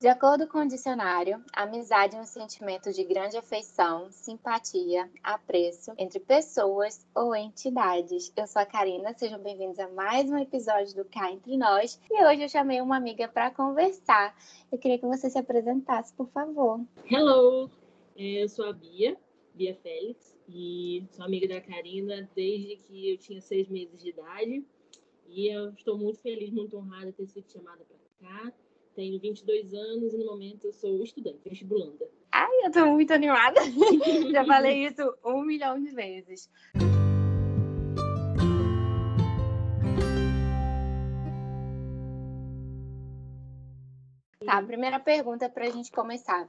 De acordo com o dicionário, amizade é um sentimento de grande afeição, simpatia, apreço entre pessoas ou entidades. Eu sou a Karina, sejam bem-vindos a mais um episódio do Cá Entre Nós e hoje eu chamei uma amiga para conversar. Eu queria que você se apresentasse, por favor. Hello, é, eu sou a Bia, Bia Félix, e sou amiga da Karina desde que eu tinha seis meses de idade. E eu estou muito feliz, muito honrada de ter sido chamada para cá tenho 22 anos e no momento eu sou estudante, vestibulanda. Ai, eu tô muito animada. Já falei isso um milhão de vezes. Tá, primeira pergunta para a gente começar.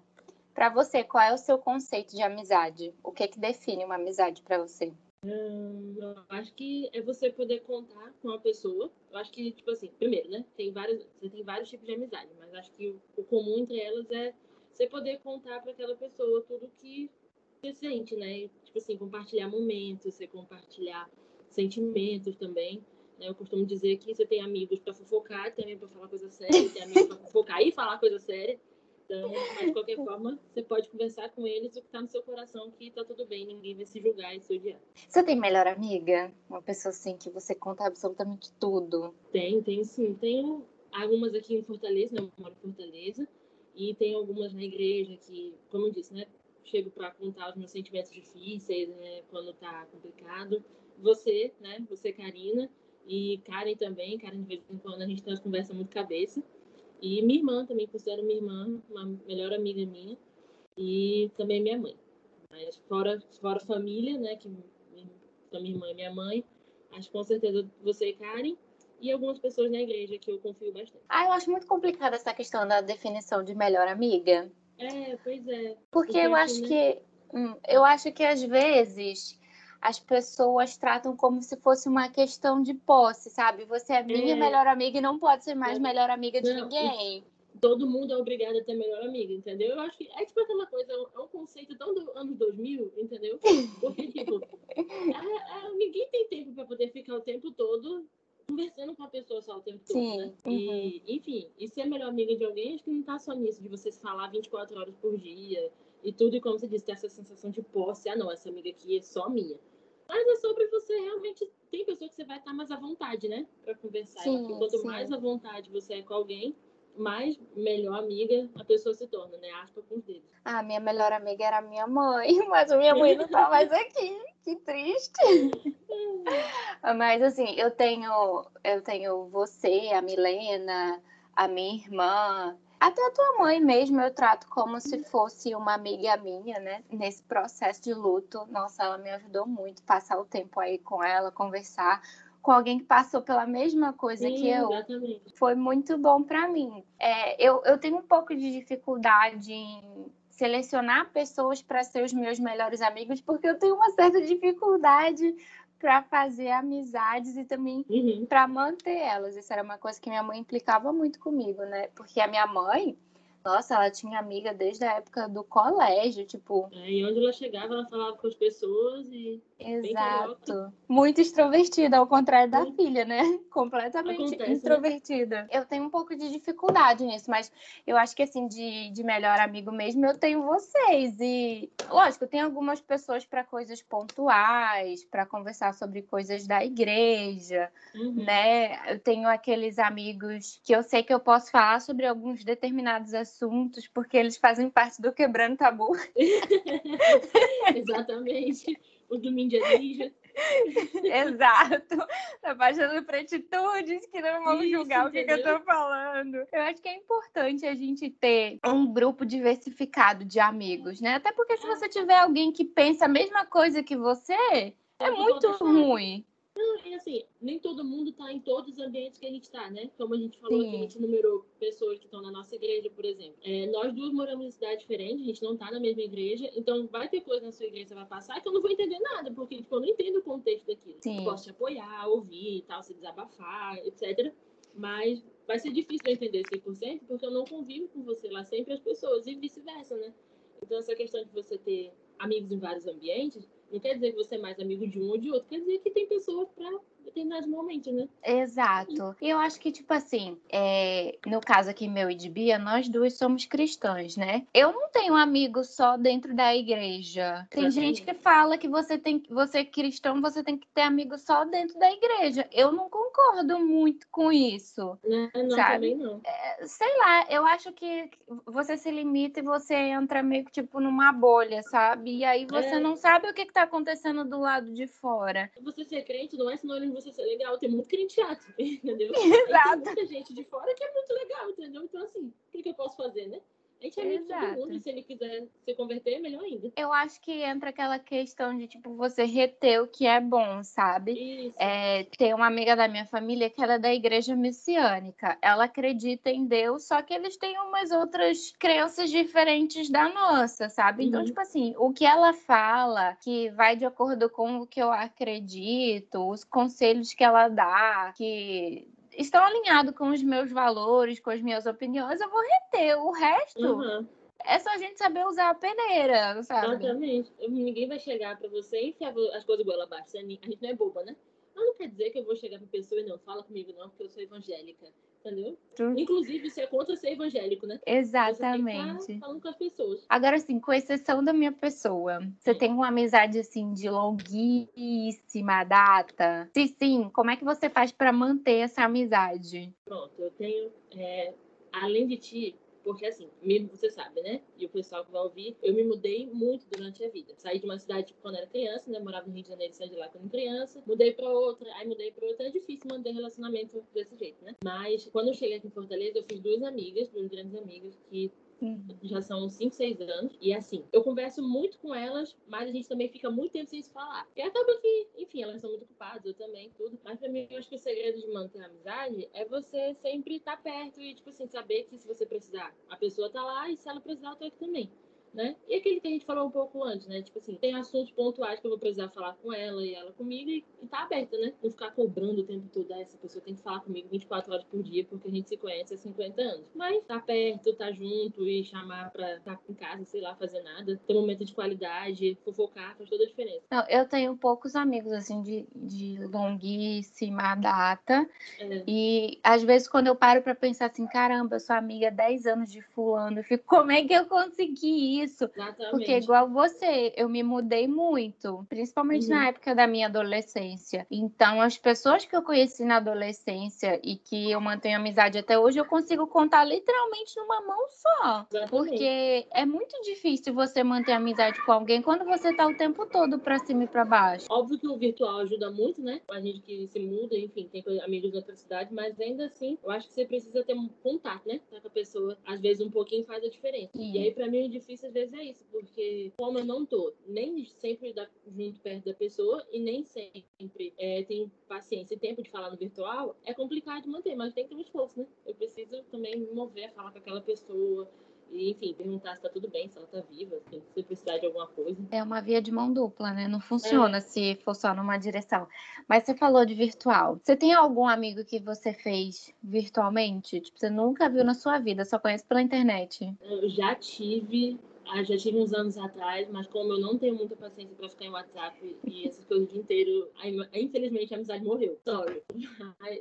Para você, qual é o seu conceito de amizade? O que que define uma amizade para você? Hum, eu acho que é você poder contar com uma pessoa. Eu acho que, tipo assim, primeiro, né? Tem vários, você tem vários tipos de amizade, mas acho que o, comum entre elas é você poder contar para aquela pessoa tudo que você sente, né? Tipo assim, compartilhar momentos, você compartilhar sentimentos também. Né? Eu costumo dizer que você tem amigos para fofocar, tem amigos para falar coisa séria, tem amigos para fofocar e falar coisa séria. Então, mas de qualquer forma, você pode conversar com eles o que está no seu coração, que tá tudo bem, ninguém vai se julgar e se odiar. Você tem melhor amiga? Uma pessoa assim que você conta absolutamente tudo? Tem, tem sim. Tenho algumas aqui em Fortaleza, né? Eu moro em Fortaleza, e tem algumas na igreja que, como eu disse, né? Chego para contar os meus sentimentos difíceis, né? Quando tá complicado. Você, né? Você, Karina, e Karen também. Karen, de vez em quando a gente tem umas conversas muito cabeça. E minha irmã também, considero minha irmã uma melhor amiga minha. E também minha mãe. Mas fora, fora família, né? Que são minha irmã e minha mãe. Acho que com certeza você e Karen. E algumas pessoas na igreja que eu confio bastante. Ah, eu acho muito complicada essa questão da definição de melhor amiga. É, pois é. Porque, Porque eu acho né? que. Hum, eu acho que às vezes as pessoas tratam como se fosse uma questão de posse, sabe? Você é minha é. melhor amiga e não pode ser mais é. melhor amiga de não, ninguém. Todo mundo é obrigado a ter melhor amiga, entendeu? Eu acho que é tipo aquela coisa, é um conceito tão do anos 2000, entendeu? Porque, tipo, é, é, ninguém tem tempo para poder ficar o tempo todo conversando com a pessoa só o tempo todo, Sim. né? Uhum. E, enfim, e ser melhor amiga de alguém, acho que não tá só nisso, de você se falar 24 horas por dia e tudo, e como você disse, ter essa sensação de posse, ah, não, essa amiga aqui é só minha. Mas é sobre você realmente. Tem pessoa que você vai estar mais à vontade, né? Para conversar. Sim, quanto sim. mais à vontade você é com alguém, mais melhor amiga a pessoa se torna, né? Aspa com os dedos. Ah, minha melhor amiga era minha mãe, mas minha mãe não tá mais aqui. Que triste. mas assim, eu tenho, eu tenho você, a Milena, a minha irmã, até a tua mãe mesmo eu trato como se fosse uma amiga minha, né? Nesse processo de luto. Nossa, ela me ajudou muito passar o tempo aí com ela, conversar com alguém que passou pela mesma coisa Sim, que eu. Exatamente. Foi muito bom para mim. É, eu, eu tenho um pouco de dificuldade em selecionar pessoas para ser os meus melhores amigos, porque eu tenho uma certa dificuldade para fazer amizades e também uhum. para manter elas. Isso era uma coisa que minha mãe implicava muito comigo, né? Porque a minha mãe, nossa, ela tinha amiga desde a época do colégio, tipo. É, e onde ela chegava, ela falava com as pessoas e. Exato. Muito extrovertida, ao contrário da filha, né? Completamente Acontece, né? introvertida. Né? Eu tenho um pouco de dificuldade nisso, mas eu acho que assim, de, de melhor amigo mesmo, eu tenho vocês. E, lógico, tem algumas pessoas para coisas pontuais, para conversar sobre coisas da igreja, uhum. né? Eu tenho aqueles amigos que eu sei que eu posso falar sobre alguns determinados assuntos, porque eles fazem parte do Quebrando Tabu. Exatamente. O do Mídia Ninja. Exato. Da página do Pretitudes, que não vão Isso, julgar o que, que, eu tô falando. Eu acho que é importante a gente ter um grupo diversificado de amigos, né? Até porque se você tiver alguém que pensa a mesma coisa que você, é muito ruim. Não, e assim, nem todo mundo está em todos os ambientes que a gente está, né? Como a gente falou Sim. aqui, a gente numerou pessoas que estão na nossa igreja, por exemplo. É, nós duas moramos em cidade diferente, a gente não está na mesma igreja, então vai ter coisa na sua igreja que vai passar que eu não vou entender nada, porque tipo, eu não entendo o contexto daquilo. Sim. Eu posso te apoiar, ouvir e tal, se desabafar, etc. Mas vai ser difícil eu entender 100%, porque eu não convivo com você lá sempre as pessoas, e vice-versa, né? Então, essa questão de você ter amigos em vários ambientes, não quer dizer que você é mais amigo de um ou de outro, quer dizer que tem pessoas para determinados momentos, né? Exato. E eu acho que, tipo assim, é... no caso aqui meu e de Bia, nós duas somos cristãs, né? Eu não tenho amigo só dentro da igreja. Tem gente que fala que você tem você é cristão, você tem que ter amigo só dentro da igreja. Eu não concordo muito com isso. Não, não sabe? também não. É, sei lá, eu acho que você se limita e você entra meio que tipo numa bolha, sabe? E aí você é. não sabe o que, que tá acontecendo do lado de fora. Você ser crente não é sinônimo de você ser legal. Tem muito crente chato, entendeu? Exato. Tem muita gente de fora que é muito legal, entendeu? Então, assim, o que, que eu posso fazer, né? A gente é amigo de todo mundo, e se ele quiser se converter, melhor ainda. Eu acho que entra aquela questão de, tipo, você reter o que é bom, sabe? Isso. É, tem uma amiga da minha família que ela é da igreja messiânica. Ela acredita em Deus, só que eles têm umas outras crenças diferentes da nossa, sabe? Então, uhum. tipo assim, o que ela fala que vai de acordo com o que eu acredito, os conselhos que ela dá, que estão alinhados com os meus valores, com as minhas opiniões, eu vou reter. O resto uhum. é só a gente saber usar a peneira, sabe? Exatamente. Ninguém vai chegar para você e enfiar as coisas igual abaixo. A gente não é boba, né? Mas não quer dizer que eu vou chegar pra pessoa e não fala comigo, não, porque eu sou evangélica entendeu? Inclusive, isso é contra ser evangélico, né? Exatamente. Falando com as pessoas. Agora, assim, com exceção da minha pessoa, você sim. tem uma amizade, assim, de longuíssima data? Se sim, como é que você faz para manter essa amizade? Pronto, eu tenho, é, além de ti, porque, assim, você sabe, né? E o pessoal que vai ouvir, eu me mudei muito durante a vida. Saí de uma cidade quando era criança, né? Morava no Rio de Janeiro, saí de lá quando criança. Mudei pra outra, aí mudei pra outra. É difícil manter relacionamento desse jeito, né? Mas quando eu cheguei aqui em Fortaleza, eu fiz duas amigas, duas grandes amigas, que Uhum. Já são 5, 6 anos. E assim, eu converso muito com elas, mas a gente também fica muito tempo sem se falar. E acaba que, enfim, elas são muito ocupadas, eu também, tudo. Mas pra mim, eu acho que o segredo de manter a amizade é você sempre estar tá perto e, tipo assim, saber que se você precisar, a pessoa tá lá e se ela precisar, eu tô aqui também né? E aquele que a gente falou um pouco antes, né? Tipo assim, tem assuntos pontuais que eu vou precisar falar com ela e ela comigo e, e tá aberta, né? Não ficar cobrando o tempo todo, ah, essa pessoa tem que falar comigo 24 horas por dia porque a gente se conhece há 50 anos. Mas tá perto, tá junto e chamar pra estar tá em casa, sei lá, fazer nada, ter um momento de qualidade, fofocar, faz toda a diferença. Não, eu tenho poucos amigos, assim, de, de longuíssima data. É. E às vezes quando eu paro pra pensar assim, caramba, eu sou amiga há 10 anos de fulano, eu fico, como é que eu consegui isso. Exatamente. Porque, igual você, eu me mudei muito, principalmente uhum. na época da minha adolescência. Então, as pessoas que eu conheci na adolescência e que eu mantenho amizade até hoje, eu consigo contar literalmente numa mão só. Exatamente. Porque é muito difícil você manter amizade com alguém quando você tá o tempo todo pra cima e pra baixo. Óbvio que o virtual ajuda muito, né? A gente que se muda, enfim, tem amigos da outra cidade, mas ainda assim, eu acho que você precisa ter um contato, né? Com a pessoa, às vezes um pouquinho faz a diferença. Sim. E aí, pra mim, é difícil às vezes é isso, porque como eu não tô nem sempre junto perto da pessoa e nem sempre é, tenho paciência e tempo de falar no virtual, é complicado de manter, mas tem que ter um esforço, né? Eu preciso também me mover, falar com aquela pessoa, e, enfim, perguntar se tá tudo bem, se ela tá viva, assim, se precisar de alguma coisa. É uma via de mão dupla, né? Não funciona é. se for só numa direção. Mas você falou de virtual. Você tem algum amigo que você fez virtualmente? Tipo, você nunca viu na sua vida, só conhece pela internet? Eu já tive ah, já tive uns anos atrás, mas como eu não tenho muita paciência para ficar em WhatsApp e essas coisas o dia inteiro, infelizmente a amizade morreu. Sorry.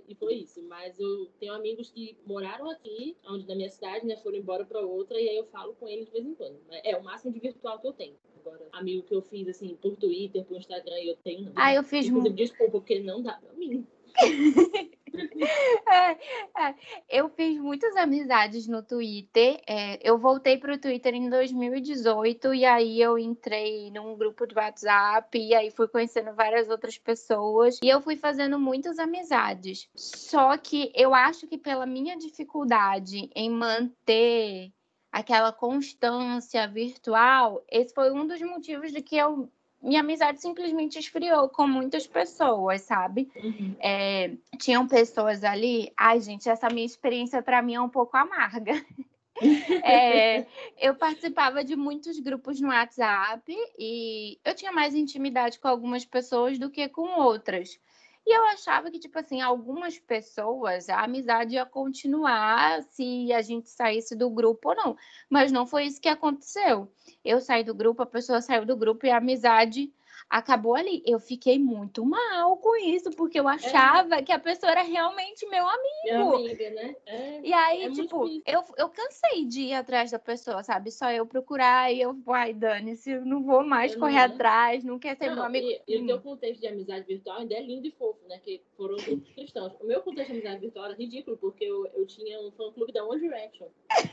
e foi isso. Mas eu tenho amigos que moraram aqui, onde da minha cidade, né, foram embora para outra, e aí eu falo com eles de vez em quando. É o máximo de virtual que eu tenho. Agora, amigo que eu fiz assim por Twitter, por Instagram, eu tenho não. Ah, eu fiz Inclusive, desculpa, porque não dá para mim. É, é. Eu fiz muitas amizades no Twitter. É, eu voltei para o Twitter em 2018 e aí eu entrei num grupo de WhatsApp e aí fui conhecendo várias outras pessoas e eu fui fazendo muitas amizades. Só que eu acho que pela minha dificuldade em manter aquela constância virtual, esse foi um dos motivos de que eu minha amizade simplesmente esfriou com muitas pessoas, sabe? Uhum. É, tinham pessoas ali. Ai, gente, essa minha experiência para mim é um pouco amarga. é, eu participava de muitos grupos no WhatsApp e eu tinha mais intimidade com algumas pessoas do que com outras. E eu achava que, tipo assim, algumas pessoas, a amizade ia continuar se a gente saísse do grupo ou não. Mas não foi isso que aconteceu. Eu saí do grupo, a pessoa saiu do grupo e a amizade acabou ali. Eu fiquei muito mal com isso, porque eu é. achava é. que a pessoa era realmente meu amigo. Minha amiga, né? É, e aí, é tipo, eu, eu cansei de ir atrás da pessoa, sabe? Só eu procurar e eu, ai, Dani-se, não vou mais correr atrás, não quer ser não, meu amigo. E, e o teu contexto de amizade virtual ainda é lindo e fofo, né? Que foram grupos cristãos. O meu contexto de amizade virtual era ridículo, porque eu, eu tinha um fã-clube da One Direction.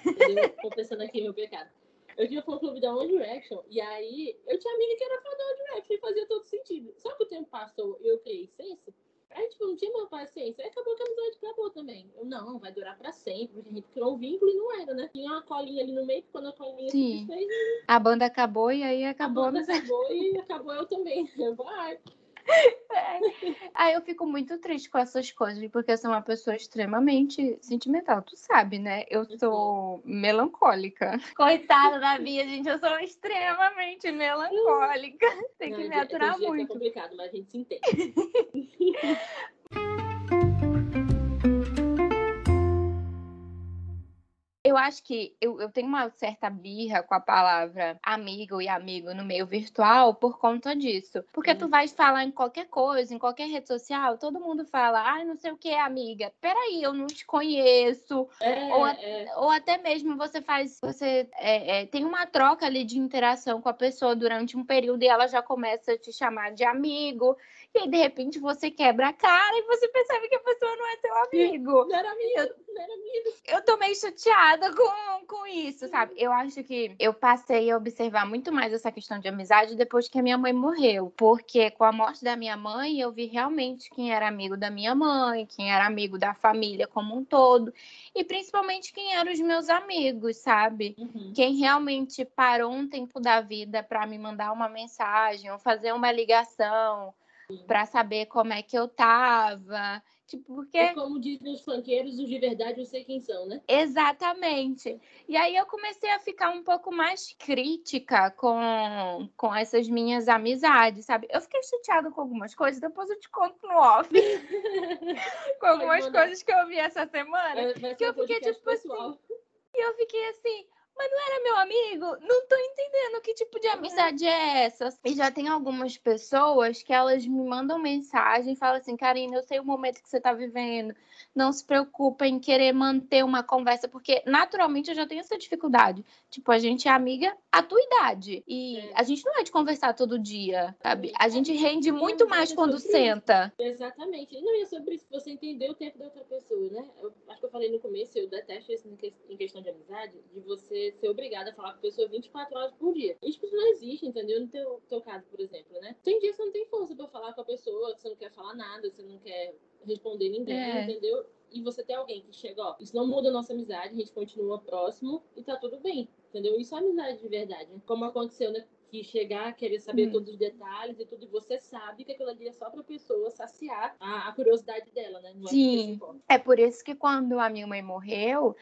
Entendeu? Confessando aqui meu pecado. Eu tinha fã-clube da One Direction, e aí eu tinha amiga que era fã da One Direction e fazia todo sentido. Só que o tempo passou e eu criei senso, aí tipo, não tinha mais paciência. Aí acabou que a amizade acabou também. Eu, não, vai durar pra sempre, porque a gente criou um vínculo e não era, né? Tinha uma colinha ali no meio, quando a colinha Sim. se desfez... A banda acabou e aí acabou a banda acabou e acabou eu também. Vai. É. Aí eu fico muito triste com essas coisas, porque eu sou uma pessoa extremamente sentimental. Tu sabe, né? Eu uhum. sou melancólica. Coitada da Bia, gente, eu sou extremamente melancólica. Tem que Não, me aturar muito. É complicado, mas a gente se entende. acho que eu, eu tenho uma certa birra com a palavra amigo e amigo no meio virtual por conta disso. Porque hum. tu vais falar em qualquer coisa, em qualquer rede social, todo mundo fala, ai, ah, não sei o que, amiga. Peraí, eu não te conheço. É, ou, é. ou até mesmo você faz, você é, é, tem uma troca ali de interação com a pessoa durante um período e ela já começa a te chamar de amigo. E aí, de repente, você quebra a cara e você percebe que a pessoa não é teu amigo. Não era amigo, eu, não era amigo. Eu tô meio chateada com, com isso, sabe? Eu acho que eu passei a observar muito mais essa questão de amizade depois que a minha mãe morreu. Porque com a morte da minha mãe, eu vi realmente quem era amigo da minha mãe, quem era amigo da família como um todo. E principalmente quem eram os meus amigos, sabe? Uhum. Quem realmente parou um tempo da vida para me mandar uma mensagem ou fazer uma ligação para saber como é que eu tava. Tipo, porque. E como dizem os funkeiros, os de verdade eu sei quem são, né? Exatamente. E aí eu comecei a ficar um pouco mais crítica com, com essas minhas amizades, sabe? Eu fiquei chateada com algumas coisas, depois eu te conto no off. com algumas coisas que eu vi essa semana. que eu fiquei tipo pessoal. assim. E eu fiquei assim, mas não era meu amigo? Não tô entendendo que tipo de amizade é essa. E já tem algumas pessoas que elas me mandam mensagem e falam assim: Karina, eu sei o momento que você tá vivendo. Não se preocupa em querer manter uma conversa, porque naturalmente eu já tenho essa dificuldade. Tipo, a gente é amiga à tua idade. E é. a gente não é de conversar todo dia, sabe? A gente rende muito mais quando senta. Exatamente. E não é sobre isso, você entender o tempo da outra pessoa, né? Eu acho que eu falei no começo, eu detesto isso em questão de amizade, de você ser obrigada a falar com a pessoa 24 horas por dia. Isso não existe, entendeu? No teu, teu caso, por exemplo, né? Tem dias que você não tem força pra falar com a pessoa, que você não quer falar nada, você não quer responder ninguém, é. entendeu? E você tem alguém que chega, ó, isso não muda a nossa amizade, a gente continua próximo e tá tudo bem, entendeu? Isso é amizade de verdade. Como aconteceu, né? que chegar, querer saber hum. todos os detalhes e tudo, e você sabe que aquilo ali é só pra pessoa saciar a, a curiosidade dela, né? Não é Sim. É, é por isso que quando a minha mãe morreu,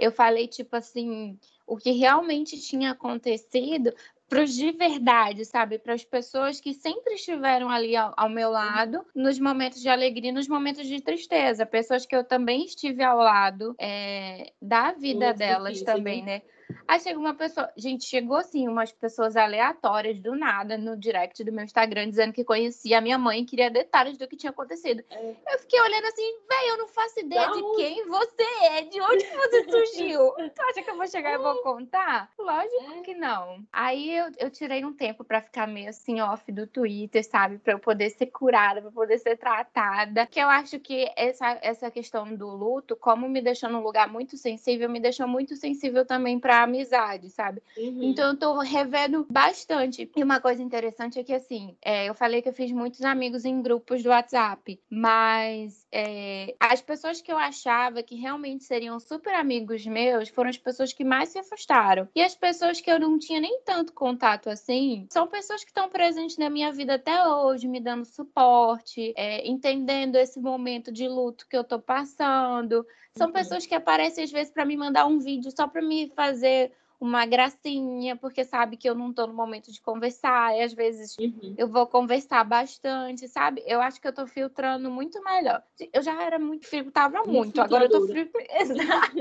eu falei, tipo assim, o que realmente tinha acontecido para os de verdade, sabe? Para as pessoas que sempre estiveram ali ao, ao, meu lado, nos momentos de alegria, nos momentos de tristeza, pessoas que eu também estive ao lado é, da vida delas também, né? Aí chega uma pessoa. Gente, chegou assim, umas pessoas aleatórias do nada no direct do meu Instagram dizendo que conhecia a minha mãe e queria detalhes do que tinha acontecido. É. Eu fiquei olhando assim, velho, eu não faço ideia da de quem você é, de onde você surgiu. tu acha que eu vou chegar e vou contar? Lógico é. que não. Aí eu, eu tirei um tempo para ficar meio assim off do Twitter, sabe? Para eu poder ser curada, para poder ser tratada. Que eu acho que essa, essa questão do luto, como me deixou num lugar muito sensível, me deixou muito sensível também para amizade, sabe? Uhum. Então eu tô revendo bastante. E uma coisa interessante é que, assim, é, eu falei que eu fiz muitos amigos em grupos do WhatsApp, mas é, as pessoas que eu achava que realmente seriam super amigos meus foram as pessoas que mais se afastaram. E as pessoas que eu não tinha nem tanto contato assim, são pessoas que estão presentes na minha vida até hoje, me dando suporte, é, entendendo esse momento de luto que eu tô passando. São uhum. pessoas que aparecem às vezes para me mandar um vídeo só para me fazer uma gracinha, porque sabe que eu não tô no momento de conversar, e às vezes uhum. eu vou conversar bastante, sabe? Eu acho que eu tô filtrando muito melhor. Eu já era muito, filtrava muito, agora eu tô filtrando. Exato.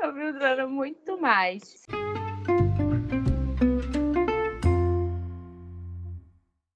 tô filtrando muito mais.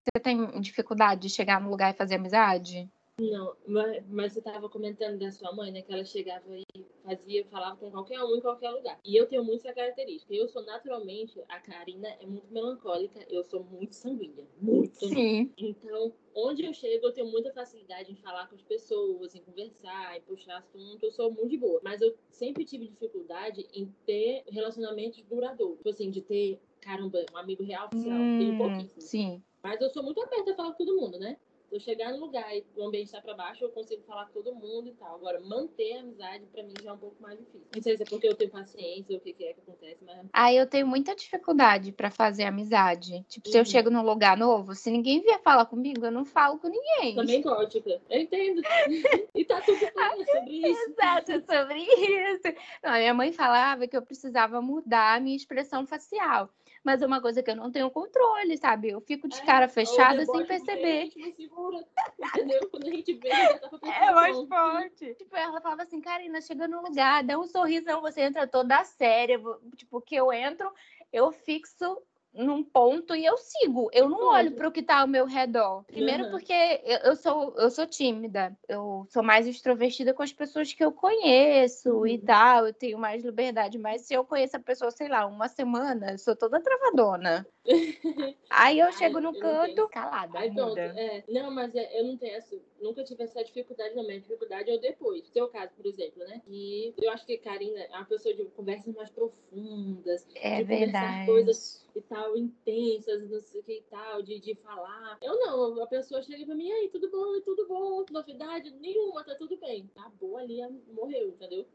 Você tem dificuldade de chegar no lugar e fazer amizade? Não, mas, mas você estava comentando da sua mãe, né? Que ela chegava e fazia, falava com qualquer um em qualquer lugar. E eu tenho muito essa característica. Eu sou naturalmente, a Karina é muito melancólica, eu sou muito sanguínea. Muito. Sim. Então, onde eu chego, eu tenho muita facilidade em falar com as pessoas, em conversar, em puxar assunto. Eu sou muito de boa. Mas eu sempre tive dificuldade em ter relacionamentos duradouros. Tipo assim, de ter, caramba, um amigo real oficial. Hum, tenho pouquíssimo. Sim. Mas eu sou muito aberta a falar com todo mundo, né? Eu chegar no lugar e o ambiente está para baixo, eu consigo falar com todo mundo e tal. Agora, manter a amizade, para mim, já é um pouco mais difícil. Não sei se é porque eu tenho paciência ou o que, que é que acontece, mas. Ah, eu tenho muita dificuldade para fazer amizade. Tipo, uhum. se eu uhum. chego num lugar novo, se ninguém vier falar comigo, eu não falo com ninguém. Também gótica. Eu entendo. e tá tudo bem, é sobre isso. Exato, é sobre isso. Não, minha mãe falava que eu precisava mudar a minha expressão facial mas é uma coisa que eu não tenho controle, sabe? Eu fico de é, cara fechada sem perceber. Segura, entendeu? Quando a gente vê, já tá É mais forte. Tipo, ela falava assim, Karina, chega no lugar, dá um sorrisão, você entra toda séria. Tipo, que eu entro, eu fixo num ponto e eu sigo. Eu não olho para o que está ao meu redor. Primeiro uhum. porque eu, eu, sou eu sou tímida. Eu sou mais extrovertida com as pessoas que eu conheço uhum. e tal. Eu tenho mais liberdade. Mas se eu conheço a pessoa, sei lá, uma semana, eu sou toda travadona. Aí eu chego no canto, calada. Aí, pronto, é, não, mas é, eu não tenho essa, nunca tive essa dificuldade, não. Minha dificuldade é o depois. Seu caso, por exemplo, né? E eu acho que Karina é uma pessoa de conversas mais profundas. É de verdade. coisas e tal, intensas, não sei o que e tal, de, de falar. Eu não, a pessoa chega pra mim, aí, tudo bom, tudo bom, novidade nenhuma, tá tudo bem. Acabou ali, morreu, entendeu?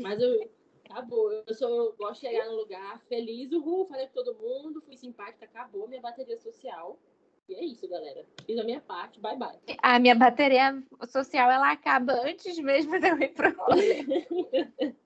Mas eu acabou. Eu, sou, eu gosto de chegar num lugar feliz, uhul, falei com todo mundo, fui simpática, acabou minha bateria social. E é isso, galera. Fiz a minha parte, bye bye. A minha bateria social, ela acaba antes mesmo de eu ir pro.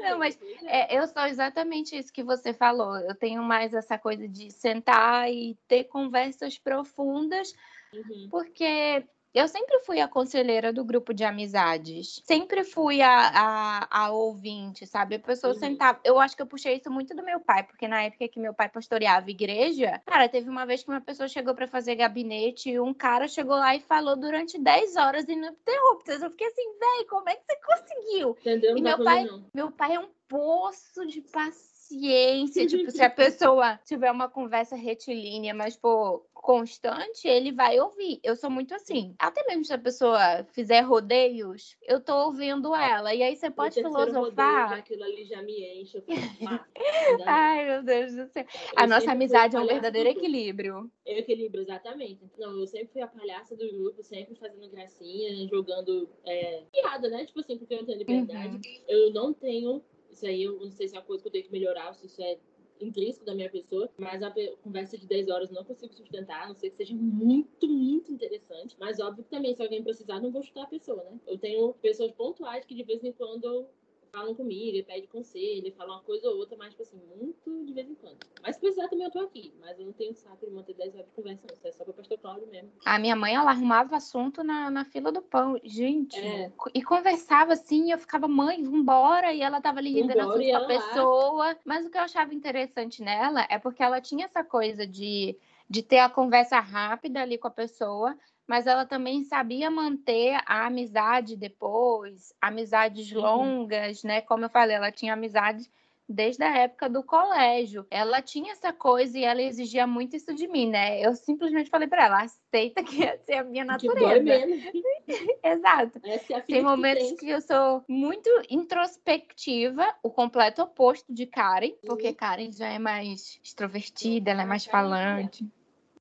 Não, mas é. é, eu sou exatamente isso que você falou. Eu tenho mais essa coisa de sentar e ter conversas profundas, uhum. porque eu sempre fui a conselheira do grupo de amizades. Sempre fui a, a, a ouvinte, sabe? A pessoa uhum. sentava. Eu acho que eu puxei isso muito do meu pai, porque na época que meu pai pastoreava igreja, cara, teve uma vez que uma pessoa chegou para fazer gabinete e um cara chegou lá e falou durante 10 horas ininterruptas. Eu fiquei assim, véi, como é que você conseguiu? Entendeu? E meu pai, meu pai é um poço de paciência paciência. tipo, se a pessoa tiver uma conversa retilínea, mas, pô, constante, ele vai ouvir. Eu sou muito assim. Até mesmo se a pessoa fizer rodeios, eu tô ouvindo ela. E aí você pode filosofar. Rodeio, aquilo ali já me enche. Ai, meu Deus do céu. Eu a nossa amizade é um verdadeiro equilíbrio. É equilíbrio, exatamente. Não, eu sempre fui a palhaça do grupo, sempre fazendo gracinha, jogando é, piada, né? Tipo assim, porque eu não tenho liberdade. Uhum. Eu não tenho isso aí eu não sei se é uma coisa que eu tenho que melhorar, se isso é intrínseco da minha pessoa, mas a conversa de 10 horas não consigo sustentar, a não sei que seja muito, muito interessante. Mas óbvio que também, se alguém precisar, não vou chutar a pessoa, né? Eu tenho pessoas pontuais que de vez em quando falam comigo, pedem conselho, falam uma coisa ou outra, mas, tipo assim, muito de vez em quando. Mas se precisar também eu tô aqui, mas eu não tenho saco de manter 10 horas de conversa, não. Isso é só pra pastor Cláudio mesmo. A minha mãe, ela arrumava assunto na, na fila do pão, gente. É. E conversava assim, eu ficava, mãe, vambora, e ela tava ali rendendo assunto com a pessoa. Mas o que eu achava interessante nela é porque ela tinha essa coisa de de ter a conversa rápida ali com a pessoa, mas ela também sabia manter a amizade depois, amizades uhum. longas, né? Como eu falei, ela tinha amizades desde a época do colégio. Ela tinha essa coisa e ela exigia muito isso de mim, né? Eu simplesmente falei para ela, aceita que essa é a minha natureza. Exato. É tem momentos que, que, eu sou muito introspectiva, o completo oposto de Karen, porque. Karen já é mais extrovertida, ela é mais falante.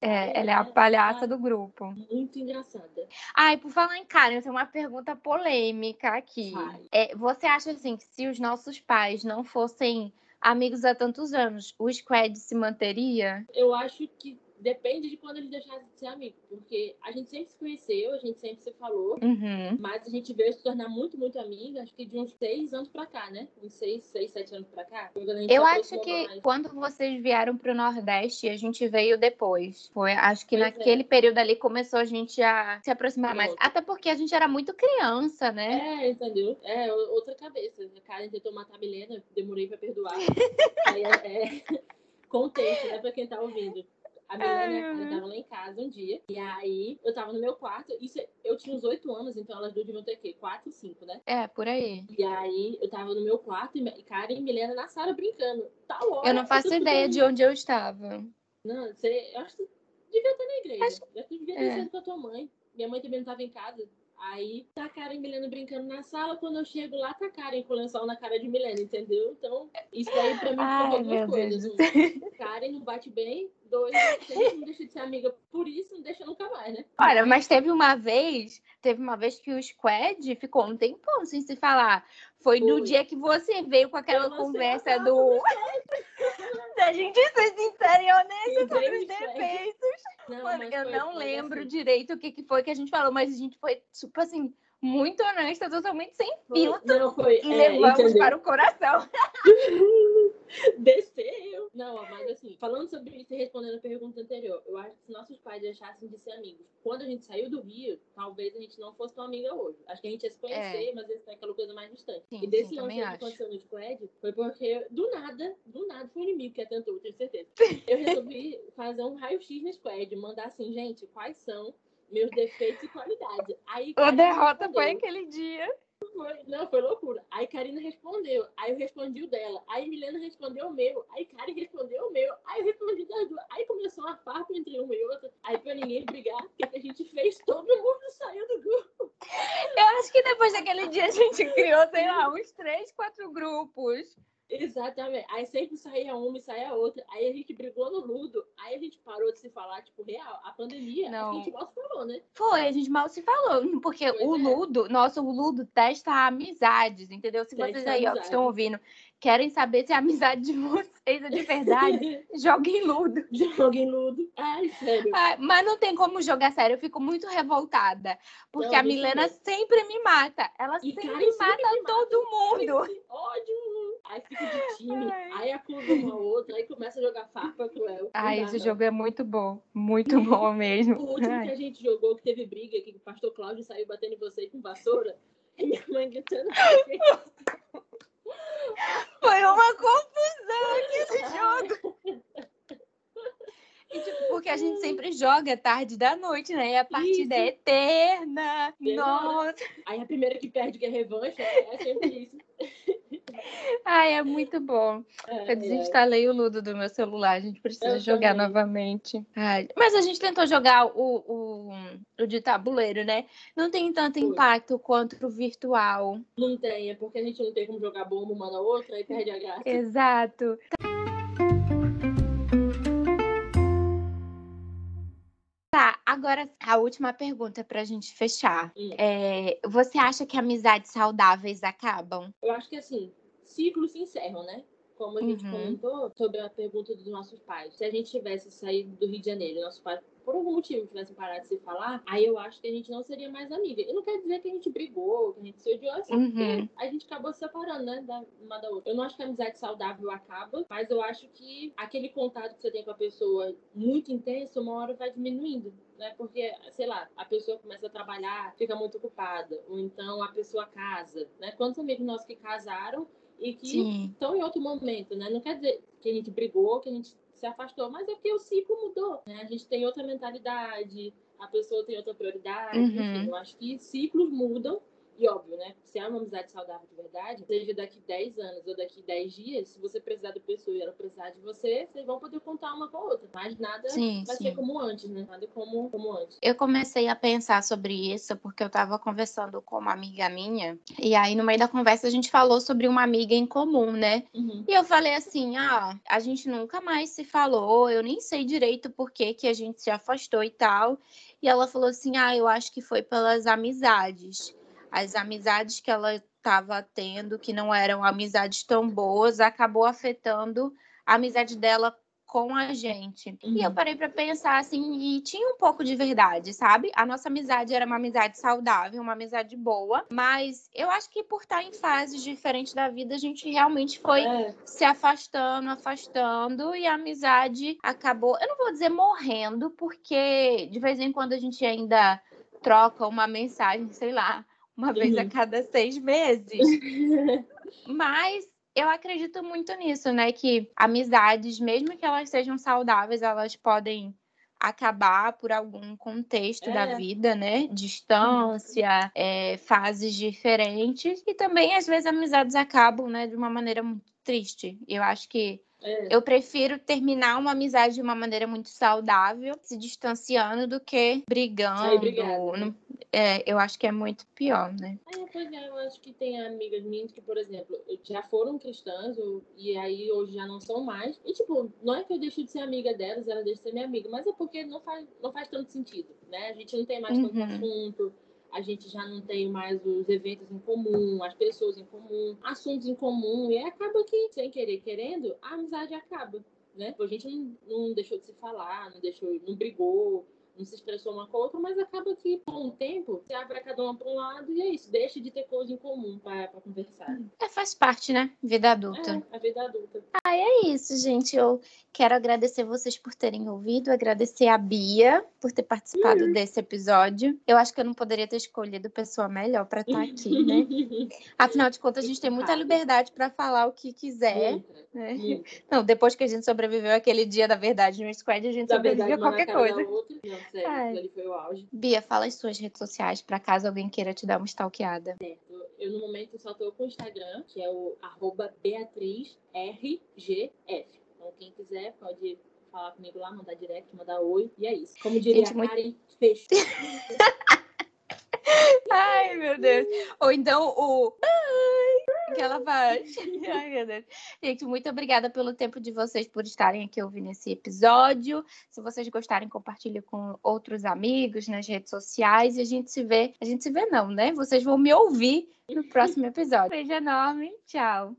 É, ela é a palhaça do grupo. Muito engraçada. Ai, por falar em Karen, eu tenho uma pergunta polêmica aqui. É, você acha assim que se os nossos pais não fossem amigos há tantos anos, o Squad se manteria? Eu acho que depende de quando eles deixaram de ser amigos. Porque a gente sempre se conheceu, a gente sempre se falou, uhum. mas a gente veio se tornar muito, muito amiga, acho que de uns seis anos pra cá, né? Uns seis, seis, sete anos pra cá. Eu acho que mais. quando vocês vieram pro Nordeste, a gente veio depois. Foi, acho que pois naquele é. período ali começou a gente a se aproximar mais. Até porque a gente era muito criança, né? É, entendeu? É, outra cabeça. A Karen tentou matar a Milena, demorei pra perdoar. Aí é, é... Contexto, né? Pra quem tá ouvindo A Milena e a Karen estavam lá em casa um dia. E aí eu tava no meu quarto. Isso, eu tinha uns oito anos, então elas duas deviam ter o quê? Quatro, cinco, né? É, por aí. E aí eu tava no meu quarto e Karen e Milena na sala brincando. Tal hora. Eu não faço ideia de onde eu estava. Não, você. Eu acho que devia estar na igreja. Acho... Já devia ter é. sido com a tua mãe. Minha mãe também não estava em casa. Aí tá a Karen e Milena brincando na sala, quando eu chego lá, tá a Karen com o lençol na cara de Milena, entendeu? Então, isso daí pra mim Ai, duas coisas. Um, Karen não bate bem, dois, gente não deixa de ser amiga por isso, não deixa nunca mais, né? Olha, mas teve uma vez, teve uma vez que o Squad ficou um tempão sem se falar. Foi, Foi. no dia que você veio com aquela conversa do. Da gente ser sincera e honesta sobre os defeitos. Não, Mano, eu foi, não lembro assim. direito o que, que foi que a gente falou, mas a gente foi, tipo assim, muito honesta, totalmente sem filtro. Não, foi, e é, levamos entendeu? para o coração. Desceu. Não, mas assim, falando sobre isso e respondendo a pergunta anterior, eu acho que se nossos pais deixassem de ser amigos, quando a gente saiu do Rio, talvez a gente não fosse tão amiga hoje. Acho que a gente ia se conhecer, é. mas ia ser aquela coisa mais distante. Sim, e desse lance que aconteceu no Squad, foi porque do nada, do nada, foi o inimigo que atentou, tenho certeza. Eu resolvi fazer um raio-x no Squad, mandar assim, gente, quais são meus defeitos e qualidades. Aí, a derrota foi aquele dia. Foi, não, foi loucura. Aí Karina respondeu, aí eu respondi o dela, aí Milena respondeu o meu, aí Karen respondeu o meu, aí eu respondi das duas. Aí começou uma farpa entre uma e outra, aí pra ninguém brigar, o que a gente fez? Todo mundo saiu do grupo. Eu acho que depois daquele dia a gente criou, sei lá, uns três, quatro grupos. Exatamente. Aí sempre saía uma e saía outra. Aí a gente brigou no Ludo. Aí a gente parou de se falar, tipo, real. A pandemia, Não. a gente mal se falou, né? Foi, a gente mal se falou. Porque pois o é. Ludo, nossa, o Ludo testa amizades, entendeu? Se testa vocês aí ó, que estão ouvindo querem saber se a amizade de vocês é de verdade, joguem ludo. Joguem ludo. Ai, sério. Ai, mas não tem como jogar sério, eu fico muito revoltada. Porque não, a Milena sempre me mata. Ela e sempre, cara, mata sempre todo mundo. Ódio. Aí fica de time, Ai. aí acusa uma outra, aí começa a jogar farpa cruel. Ai, esse jogo é muito bom. Muito bom mesmo. O último Ai. que a gente jogou, que teve briga, que o pastor Cláudio saiu batendo em você com vassoura, e minha mãe gritando. Foi uma confusão aquele jogo. E, tipo, porque a gente sempre joga tarde da noite, né? E a partida isso. é eterna. Nossa. Aí a primeira que perde que é revanche, é sempre isso. Ai, é muito bom. Eu desinstalei é. o Ludo do meu celular, a gente precisa eu jogar também. novamente. Ai, mas a gente tentou jogar o, o, o de tabuleiro, né? Não tem tanto impacto quanto o virtual. Não tem, é porque a gente não tem como jogar bomba uma na outra e perde a graça. Exato. Tá, agora a última pergunta para a gente fechar. Hum. É, você acha que amizades saudáveis acabam? Eu acho que assim, ciclos se encerram, né? Como a gente uhum. comentou sobre a pergunta dos nossos pais. Se a gente tivesse saído do Rio de Janeiro, nossos pais, por algum motivo, tivessem parado de se falar, aí eu acho que a gente não seria mais amiga. E não quer dizer que a gente brigou, que a gente se odiou, assim, uhum. porque a gente acabou se separando, né? Da, uma da outra. Eu não acho que a amizade saudável acaba, mas eu acho que aquele contato que você tem com a pessoa muito intenso, uma hora vai diminuindo né? Porque, sei lá, a pessoa começa a trabalhar, fica muito ocupada, ou então a pessoa casa, né? Quantos amigos nossos que casaram e que Sim. estão em outro momento, né? Não quer dizer que a gente brigou, que a gente se afastou, mas é porque o ciclo mudou, né? A gente tem outra mentalidade, a pessoa tem outra prioridade, uhum. enfim, eu acho que ciclos mudam e óbvio, né? Se é uma amizade saudável de verdade, seja daqui 10 anos ou daqui 10 dias, se você precisar da pessoa e ela precisar de você, vocês vão poder contar uma com a outra. Mas nada sim, vai sim. ser como antes, né? Nada como, como antes. Eu comecei a pensar sobre isso porque eu tava conversando com uma amiga minha, e aí no meio da conversa a gente falou sobre uma amiga em comum, né? Uhum. E eu falei assim: ah, a gente nunca mais se falou, eu nem sei direito por que, que a gente se afastou e tal. E ela falou assim: ah, eu acho que foi pelas amizades as amizades que ela estava tendo, que não eram amizades tão boas, acabou afetando a amizade dela com a gente. Uhum. E eu uhum. parei para pensar assim, e tinha um pouco de verdade, sabe? A nossa amizade era uma amizade saudável, uma amizade boa, mas eu acho que por estar em fases diferentes da vida, a gente realmente foi é. se afastando, afastando, e a amizade acabou, eu não vou dizer morrendo, porque de vez em quando a gente ainda troca uma mensagem, sei lá, uma vez a uhum. cada seis meses. Mas eu acredito muito nisso, né? Que amizades, mesmo que elas sejam saudáveis, elas podem acabar por algum contexto é. da vida, né? Distância, é, fases diferentes. E também, às vezes, amizades acabam, né, de uma maneira muito triste. Eu acho que é. Eu prefiro terminar uma amizade de uma maneira muito saudável, se distanciando, do que brigando. Né? É, eu acho que é muito pior, né? É, pois é, eu acho que tem amigas minhas que, por exemplo, já foram cristãs e aí hoje já não são mais. E, tipo, não é que eu deixo de ser amiga delas, ela deixa de ser minha amiga, mas é porque não faz, não faz tanto sentido, né? A gente não tem mais tanto uhum. assunto a gente já não tem mais os eventos em comum, as pessoas em comum, assuntos em comum, e acaba que, sem querer, querendo, a amizade acaba. Né? A gente não, não deixou de se falar, não deixou, não brigou, não se expressou uma com a outra, mas acaba que, com o tempo, se abre cada uma para um lado e é isso, deixa de ter coisa em comum para conversar. É, faz parte, né? Vida adulta. É, a vida adulta. Ah, é isso, gente. Eu quero agradecer vocês por terem ouvido, agradecer a Bia por ter participado uhum. desse episódio. Eu acho que eu não poderia ter escolhido pessoa melhor para estar aqui, né? Afinal de contas, a gente tem muita liberdade para falar o que quiser. Né? Não, depois que a gente sobreviveu aquele dia da verdade no Squad, a gente da sobreviveu a qualquer coisa. Sério, foi o auge. Bia, fala as suas redes sociais para caso alguém queira te dar uma stalkeada. Certo. Eu, no momento, só tô com o Instagram, que é o arroba BeatrizRGF. Então, quem quiser pode falar comigo lá, mandar direct, mandar oi. E é isso. Como diria Gente, a Karen, muito... fecho. Ai, meu Deus. Ou então o que ela faz. Ai, meu Deus. Gente, muito obrigada pelo tempo de vocês por estarem aqui ouvindo esse episódio. Se vocês gostarem, compartilhe com outros amigos nas redes sociais e a gente se vê. A gente se vê não, né? Vocês vão me ouvir no próximo episódio. Beijo enorme. Tchau.